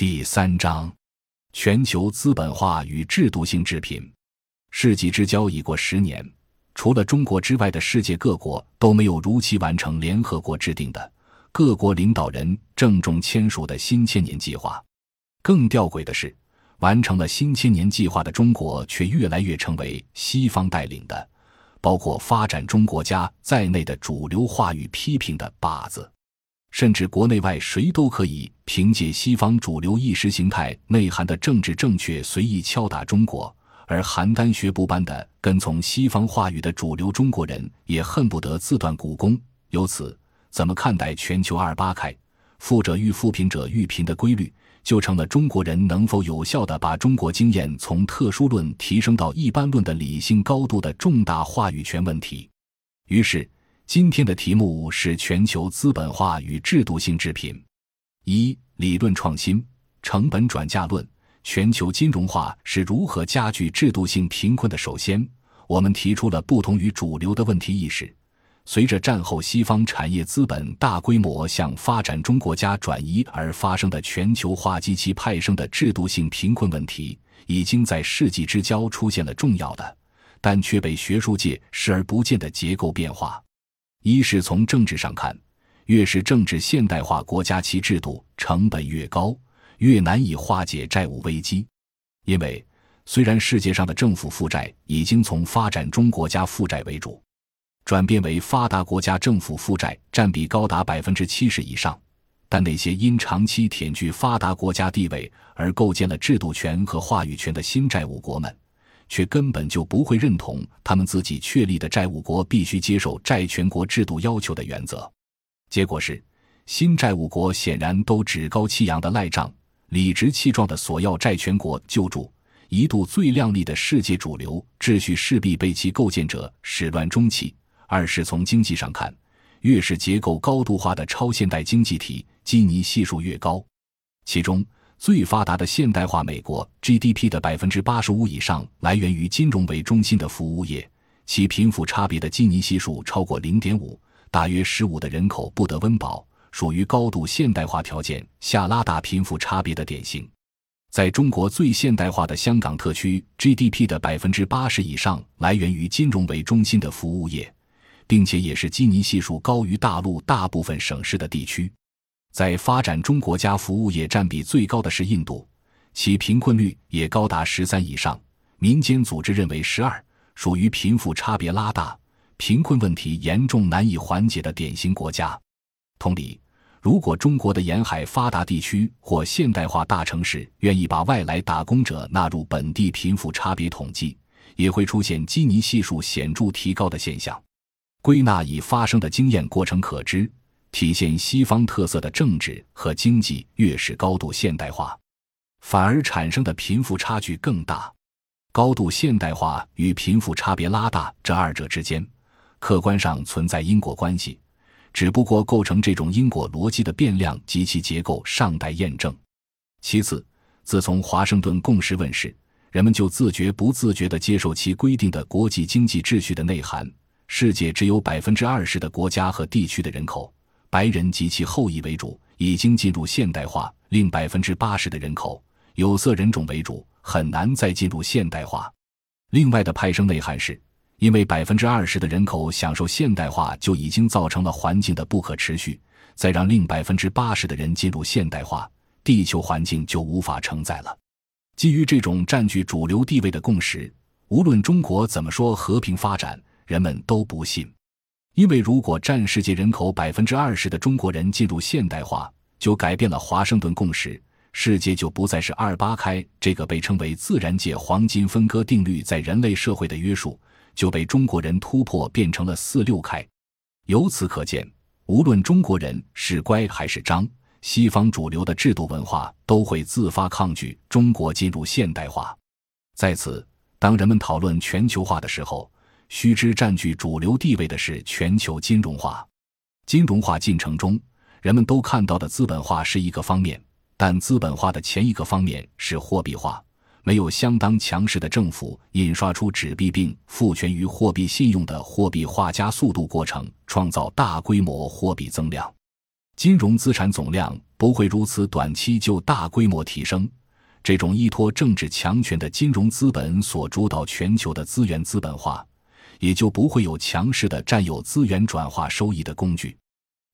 第三章：全球资本化与制度性制品。世纪之交已过十年，除了中国之外的世界各国都没有如期完成联合国制定的各国领导人郑重签署的新千年计划。更吊诡的是，完成了新千年计划的中国却越来越成为西方带领的。包括发展中国家在内的主流话语批评的靶子，甚至国内外谁都可以凭借西方主流意识形态内涵的政治正确随意敲打中国，而邯郸学步般的跟从西方话语的主流中国人也恨不得自断骨功。由此，怎么看待全球二八开，富者愈富，贫者愈贫的规律？就成了中国人能否有效地把中国经验从特殊论提升到一般论的理性高度的重大话语权问题。于是，今天的题目是全球资本化与制度性制品。一、理论创新，成本转嫁论，全球金融化是如何加剧制度性贫困的？首先，我们提出了不同于主流的问题意识。随着战后西方产业资本大规模向发展中国家转移而发生的全球化及其派生的制度性贫困问题，已经在世纪之交出现了重要的，但却被学术界视而不见的结构变化。一是从政治上看，越是政治现代化国家，其制度成本越高，越难以化解债务危机。因为虽然世界上的政府负债已经从发展中国家负债为主。转变为发达国家政府负债占比高达百分之七十以上，但那些因长期舔据发达国家地位而构建了制度权和话语权的新债务国们，却根本就不会认同他们自己确立的债务国必须接受债权国制度要求的原则。结果是，新债务国显然都趾高气扬的赖账，理直气壮的索要债权国救助。一度最亮丽的世界主流秩序势必被其构建者始乱终弃。二是从经济上看，越是结构高度化的超现代经济体，基尼系数越高。其中最发达的现代化美国 GDP 的百分之八十五以上来源于金融为中心的服务业，其贫富差别的基尼系数超过零点五，大约十五的人口不得温饱，属于高度现代化条件下拉大贫富差别的典型。在中国最现代化的香港特区，GDP 的百分之八十以上来源于金融为中心的服务业。并且也是基尼系数高于大陆大部分省市的地区，在发展中国家服务业占比最高的是印度，其贫困率也高达十三以上，民间组织认为十二，属于贫富差别拉大、贫困问题严重难以缓解的典型国家。同理，如果中国的沿海发达地区或现代化大城市愿意把外来打工者纳入本地贫富差别统计，也会出现基尼系数显著提高的现象。归纳已发生的经验过程可知，体现西方特色的政治和经济越是高度现代化，反而产生的贫富差距更大。高度现代化与贫富差别拉大这二者之间，客观上存在因果关系，只不过构成这种因果逻辑的变量及其结构尚待验证。其次，自从华盛顿共识问世，人们就自觉不自觉地接受其规定的国际经济秩序的内涵。世界只有百分之二十的国家和地区的人口，白人及其后裔为主，已经进入现代化；另百分之八十的人口，有色人种为主，很难再进入现代化。另外的派生内涵是，因为百分之二十的人口享受现代化，就已经造成了环境的不可持续，再让另百分之八十的人进入现代化，地球环境就无法承载了。基于这种占据主流地位的共识，无论中国怎么说和平发展。人们都不信，因为如果占世界人口百分之二十的中国人进入现代化，就改变了华盛顿共识，世界就不再是二八开这个被称为自然界黄金分割定律在人类社会的约束，就被中国人突破变成了四六开。由此可见，无论中国人是乖还是张，西方主流的制度文化都会自发抗拒中国进入现代化。在此，当人们讨论全球化的时候，须知，占据主流地位的是全球金融化。金融化进程中，人们都看到的资本化是一个方面，但资本化的前一个方面是货币化。没有相当强势的政府印刷出纸币并赋权于货币信用的货币化加速度过程，创造大规模货币增量。金融资产总量不会如此短期就大规模提升。这种依托政治强权的金融资本所主导全球的资源资本化，也就不会有强势的占有资源转化收益的工具。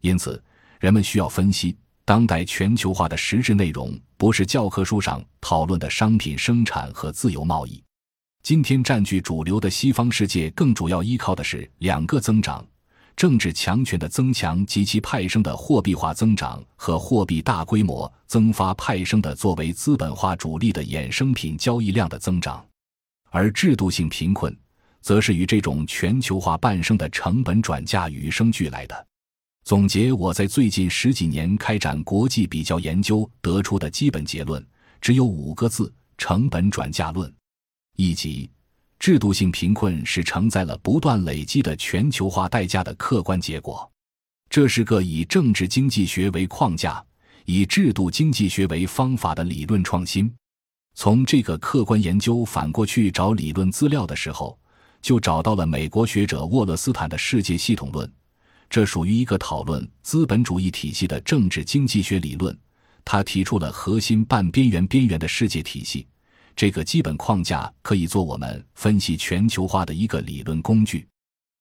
因此，人们需要分析当代全球化的实质内容，不是教科书上讨论的商品生产和自由贸易。今天占据主流的西方世界，更主要依靠的是两个增长。政治强权的增强及其派生的货币化增长和货币大规模增发派生的作为资本化主力的衍生品交易量的增长，而制度性贫困，则是与这种全球化伴生的成本转嫁与生俱来的。总结我在最近十几年开展国际比较研究得出的基本结论，只有五个字：成本转嫁论。一级。制度性贫困是承载了不断累积的全球化代价的客观结果，这是个以政治经济学为框架、以制度经济学为方法的理论创新。从这个客观研究反过去找理论资料的时候，就找到了美国学者沃勒斯坦的世界系统论，这属于一个讨论资本主义体系的政治经济学理论。他提出了核心半边缘边缘的世界体系。这个基本框架可以做我们分析全球化的一个理论工具。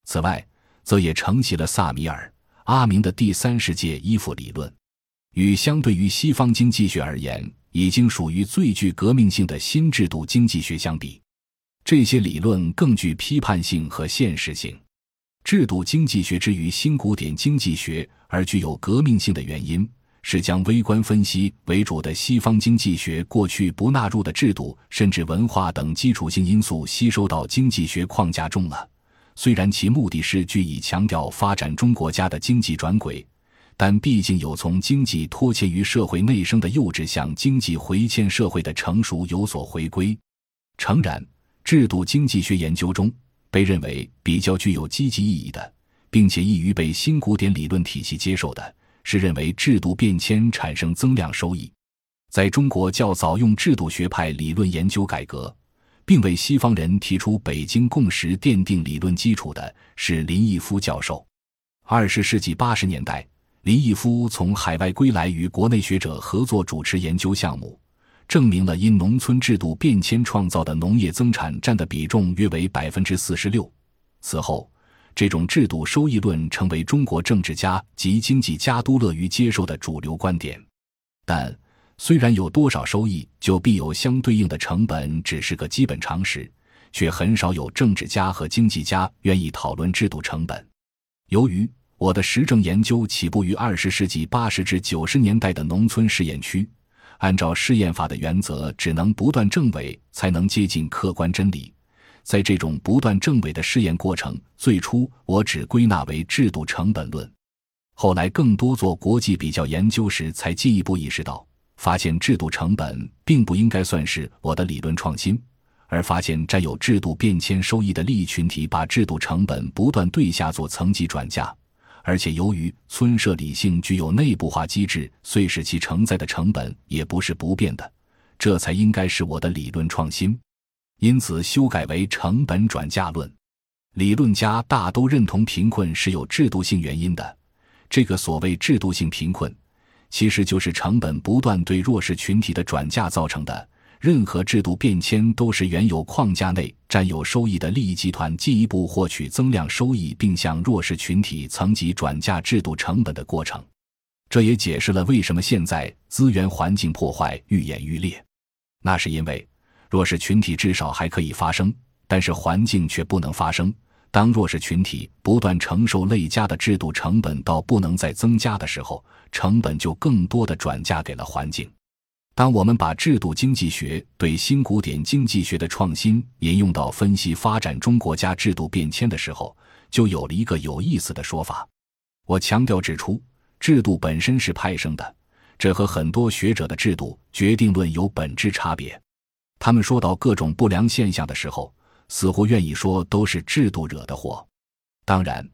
此外，则也承袭了萨米尔·阿明的第三世界依附理论，与相对于西方经济学而言，已经属于最具革命性的新制度经济学相比，这些理论更具批判性和现实性。制度经济学之于新古典经济学而具有革命性的原因。是将微观分析为主的西方经济学过去不纳入的制度甚至文化等基础性因素吸收到经济学框架中了。虽然其目的是据以强调发展中国家的经济转轨，但毕竟有从经济脱欠于社会内生的幼稚向经济回欠社会的成熟有所回归。诚然，制度经济学研究中被认为比较具有积极意义的，并且易于被新古典理论体系接受的。是认为制度变迁产生增量收益，在中国较早用制度学派理论研究改革，并为西方人提出北京共识奠定理论基础的是林毅夫教授。二十世纪八十年代，林毅夫从海外归来，与国内学者合作主持研究项目，证明了因农村制度变迁创造的农业增产占的比重约为百分之四十六。此后。这种制度收益论成为中国政治家及经济家都乐于接受的主流观点，但虽然有多少收益就必有相对应的成本，只是个基本常识，却很少有政治家和经济家愿意讨论制度成本。由于我的实证研究起步于二十世纪八十至九十年代的农村试验区，按照试验法的原则，只能不断证伪才能接近客观真理。在这种不断证伪的试验过程，最初我只归纳为制度成本论，后来更多做国际比较研究时，才进一步意识到，发现制度成本并不应该算是我的理论创新，而发现占有制度变迁收益的利益群体把制度成本不断对下做层级转嫁，而且由于村社理性具有内部化机制，遂使其承载的成本也不是不变的，这才应该是我的理论创新。因此，修改为成本转嫁论。理论家大都认同贫困是有制度性原因的。这个所谓制度性贫困，其实就是成本不断对弱势群体的转嫁造成的。任何制度变迁都是原有框架内占有收益的利益集团进一步获取增量收益，并向弱势群体层级转嫁制度成本的过程。这也解释了为什么现在资源环境破坏愈演愈烈。那是因为。弱势群体至少还可以发生，但是环境却不能发生。当弱势群体不断承受累加的制度成本到不能再增加的时候，成本就更多的转嫁给了环境。当我们把制度经济学对新古典经济学的创新引用到分析发展中国家制度变迁的时候，就有了一个有意思的说法。我强调指出，制度本身是派生的，这和很多学者的制度决定论有本质差别。他们说到各种不良现象的时候，似乎愿意说都是制度惹的祸。当然，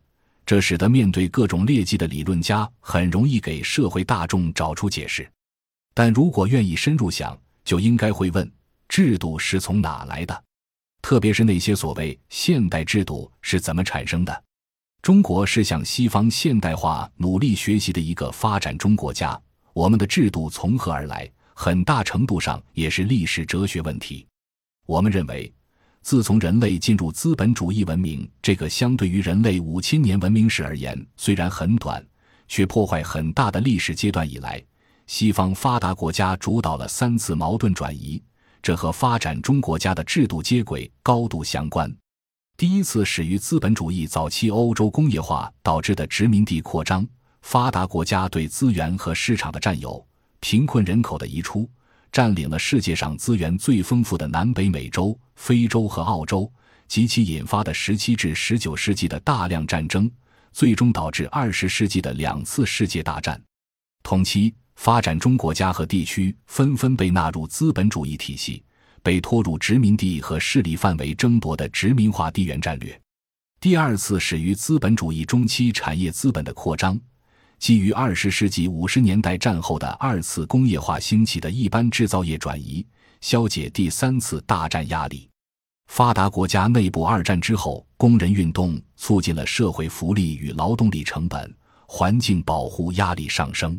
这使得面对各种劣迹的理论家很容易给社会大众找出解释。但如果愿意深入想，就应该会问：制度是从哪来的？特别是那些所谓现代制度是怎么产生的？中国是向西方现代化努力学习的一个发展中国家，我们的制度从何而来，很大程度上也是历史哲学问题。我们认为，自从人类进入资本主义文明这个相对于人类五千年文明史而言虽然很短，却破坏很大的历史阶段以来，西方发达国家主导了三次矛盾转移，这和发展中国家的制度接轨高度相关。第一次始于资本主义早期欧洲工业化导致的殖民地扩张。发达国家对资源和市场的占有，贫困人口的移出，占领了世界上资源最丰富的南北美洲、非洲和澳洲，及其引发的十七至十九世纪的大量战争，最终导致二十世纪的两次世界大战。同期，发展中国家和地区纷纷被纳入资本主义体系，被拖入殖民地和势力范围争夺的殖民化地缘战略。第二次始于资本主义中期产业资本的扩张。基于二十世纪五十年代战后的二次工业化兴起的一般制造业转移，消解第三次大战压力。发达国家内部二战之后工人运动促进了社会福利与劳动力成本、环境保护压力上升。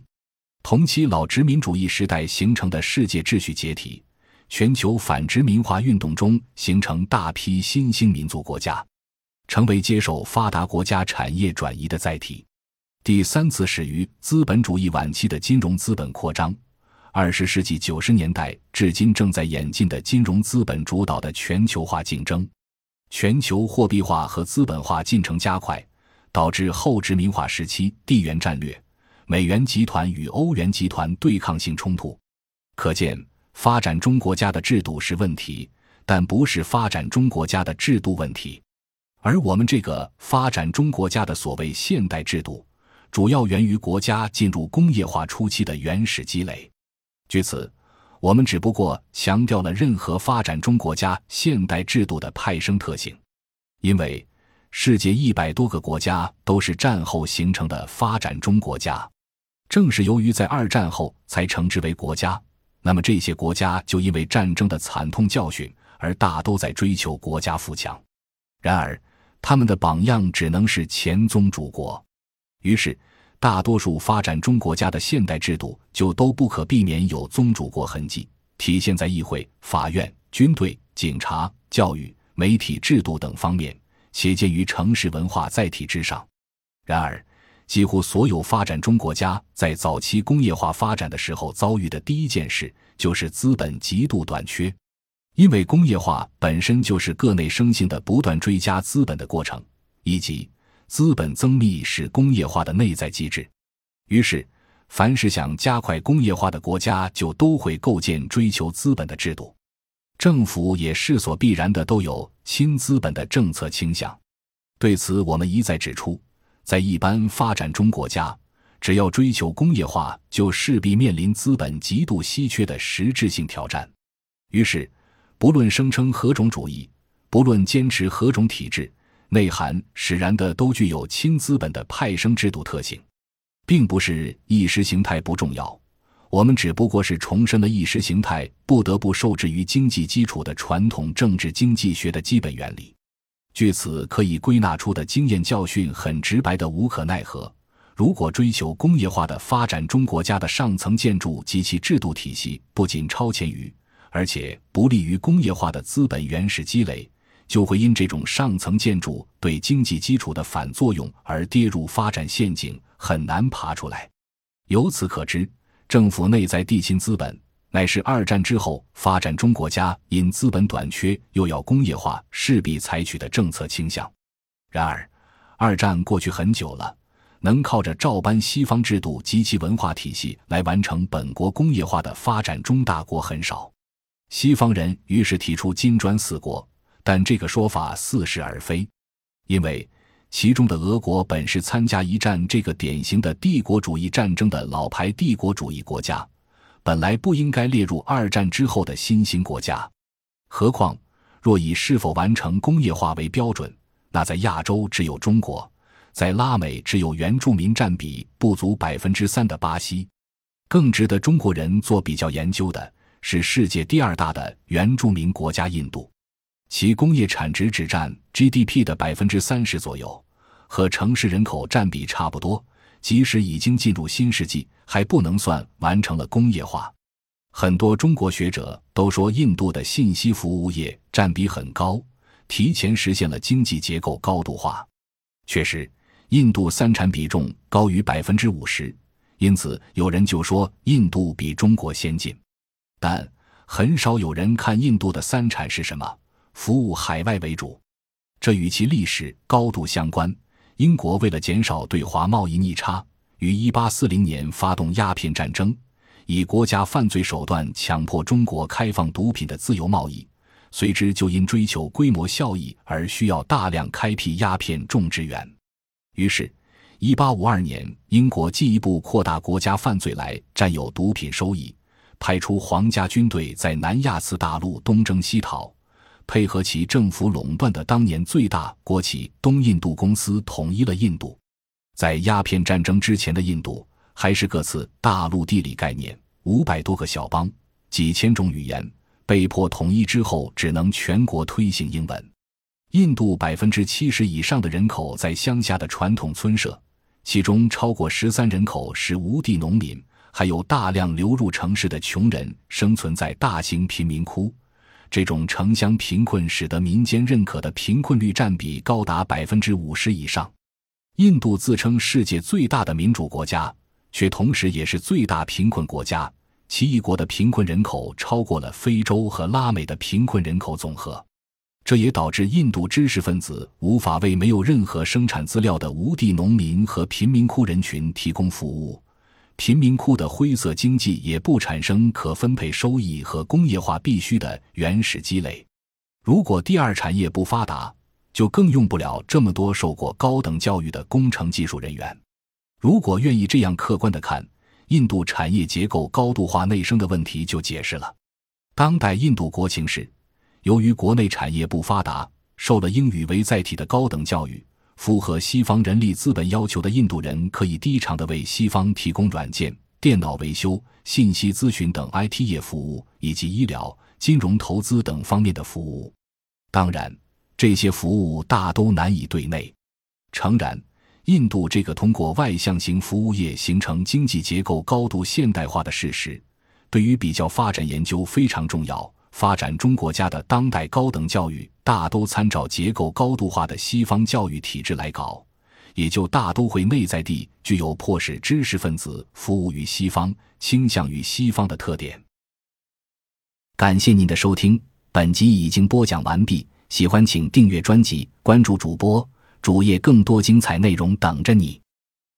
同期老殖民主义时代形成的世界秩序解体，全球反殖民化运动中形成大批新兴民族国家，成为接受发达国家产业转移的载体。第三次始于资本主义晚期的金融资本扩张，二十世纪九十年代至今正在演进的金融资本主导的全球化竞争，全球货币化和资本化进程加快，导致后殖民化时期地缘战略，美元集团与欧元集团对抗性冲突。可见，发展中国家的制度是问题，但不是发展中国家的制度问题，而我们这个发展中国家的所谓现代制度。主要源于国家进入工业化初期的原始积累。据此，我们只不过强调了任何发展中国家现代制度的派生特性。因为世界一百多个国家都是战后形成的发展中国家，正是由于在二战后才称之为国家，那么这些国家就因为战争的惨痛教训而大都在追求国家富强。然而，他们的榜样只能是前宗主国。于是，大多数发展中国家的现代制度就都不可避免有宗主国痕迹，体现在议会、法院、军队、警察、教育、媒体制度等方面，且见于城市文化载体之上。然而，几乎所有发展中国家在早期工业化发展的时候遭遇的第一件事，就是资本极度短缺，因为工业化本身就是各内生性的不断追加资本的过程，以及。资本增密是工业化的内在机制，于是，凡是想加快工业化的国家，就都会构建追求资本的制度。政府也势所必然的都有亲资本的政策倾向。对此，我们一再指出，在一般发展中国家，只要追求工业化，就势必面临资本极度稀缺的实质性挑战。于是，不论声称何种主义，不论坚持何种体制。内涵使然的都具有亲资本的派生制度特性，并不是意识形态不重要，我们只不过是重申了意识形态不得不受制于经济基础的传统政治经济学的基本原理。据此可以归纳出的经验教训很直白的无可奈何：如果追求工业化的发展中国家的上层建筑及其制度体系不仅超前于，而且不利于工业化的资本原始积累。就会因这种上层建筑对经济基础的反作用而跌入发展陷阱，很难爬出来。由此可知，政府内在地心资本乃是二战之后发展中国家因资本短缺又要工业化势必采取的政策倾向。然而，二战过去很久了，能靠着照搬西方制度及其文化体系来完成本国工业化的发展中大国很少。西方人于是提出“金砖四国”。但这个说法似是而非，因为其中的俄国本是参加一战这个典型的帝国主义战争的老牌帝国主义国家，本来不应该列入二战之后的新兴国家。何况，若以是否完成工业化为标准，那在亚洲只有中国，在拉美只有原住民占比不足百分之三的巴西。更值得中国人做比较研究的是，世界第二大的原住民国家印度。其工业产值只占 GDP 的百分之三十左右，和城市人口占比差不多，即使已经进入新世纪，还不能算完成了工业化。很多中国学者都说，印度的信息服务业占比很高，提前实现了经济结构高度化。确实，印度三产比重高于百分之五十，因此有人就说印度比中国先进。但很少有人看印度的三产是什么，服务海外为主。这与其历史高度相关。英国为了减少对华贸易逆差，于一八四零年发动鸦片战争。以国家犯罪手段强迫中国开放毒品的自由贸易，随之就因追求规模效益而需要大量开辟鸦片种植园。于是，1852年，英国进一步扩大国家犯罪来占有毒品收益，派出皇家军队在南亚次大陆东征西讨，配合其政府垄断的当年最大国企东印度公司统一了印度。在鸦片战争之前的印度。还是各自大陆地理概念，五百多个小邦，几千种语言，被迫统一之后，只能全国推行英文。印度百分之七十以上的人口在乡下的传统村社，其中超过十三人口是无地农民，还有大量流入城市的穷人生存在大型贫民窟。这种城乡贫困使得民间认可的贫困率占比高达百分之五十以上。印度自称世界最大的民主国家。却同时也是最大贫困国家，其一国的贫困人口超过了非洲和拉美的贫困人口总和，这也导致印度知识分子无法为没有任何生产资料的无地农民和贫民窟人群提供服务，贫民窟的灰色经济也不产生可分配收益和工业化必须的原始积累。如果第二产业不发达，就更用不了这么多受过高等教育的工程技术人员。如果愿意这样客观的看，印度产业结构高度化内生的问题就解释了。当代印度国情是，由于国内产业不发达，受了英语为载体的高等教育，符合西方人力资本要求的印度人可以低偿的为西方提供软件、电脑维修、信息咨询等 IT 业服务，以及医疗、金融投资等方面的服务。当然，这些服务大都难以对内。诚然。印度这个通过外向型服务业形成经济结构高度现代化的事实，对于比较发展研究非常重要。发展中国家的当代高等教育大都参照结构高度化的西方教育体制来搞，也就大都会内在地具有迫使知识分子服务于西方、倾向于西方的特点。感谢您的收听，本集已经播讲完毕。喜欢请订阅专辑，关注主播。主页更多精彩内容等着你。